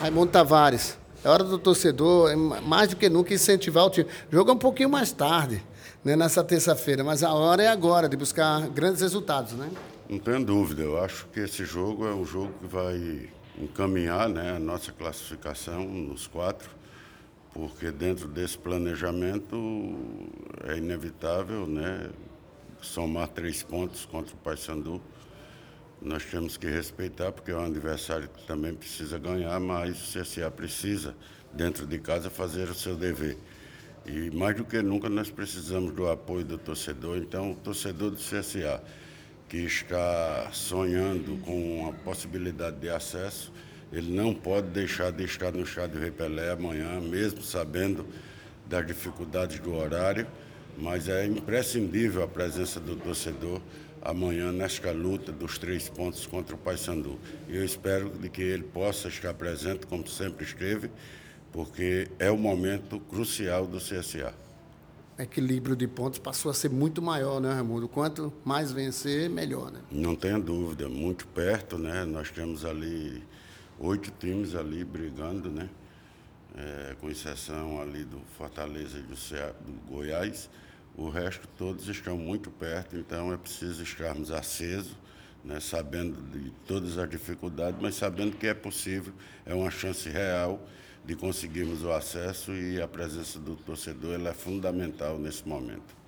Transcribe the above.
Raimundo Tavares. É hora do torcedor, é mais do que nunca, incentivar o time. É um pouquinho mais tarde, né, nessa terça-feira, mas a hora é agora de buscar grandes resultados, né? Não tenho dúvida. Eu acho que esse jogo é um jogo que vai encaminhar né, a nossa classificação nos quatro, porque dentro desse planejamento é inevitável né, somar três pontos contra o Paysandu nós temos que respeitar, porque é um adversário que também precisa ganhar, mas o CSA precisa, dentro de casa, fazer o seu dever. E mais do que nunca nós precisamos do apoio do torcedor. Então, o torcedor do CSA, que está sonhando com a possibilidade de acesso, ele não pode deixar de estar no estádio Repelé amanhã, mesmo sabendo das dificuldades do horário, mas é imprescindível a presença do torcedor amanhã nesta luta dos três pontos contra o Paysandu. E eu espero de que ele possa estar presente, como sempre esteve, porque é o momento crucial do CSA. O equilíbrio de pontos passou a ser muito maior, né, Raimundo? Quanto mais vencer, melhor, né? Não tenha dúvida, muito perto, né? Nós temos ali oito times ali brigando, né? É, com exceção ali do Fortaleza e do, Cea, do Goiás o resto todos estão muito perto, então é preciso estarmos acesos, né, sabendo de todas as dificuldades, mas sabendo que é possível, é uma chance real de conseguirmos o acesso e a presença do torcedor é fundamental nesse momento.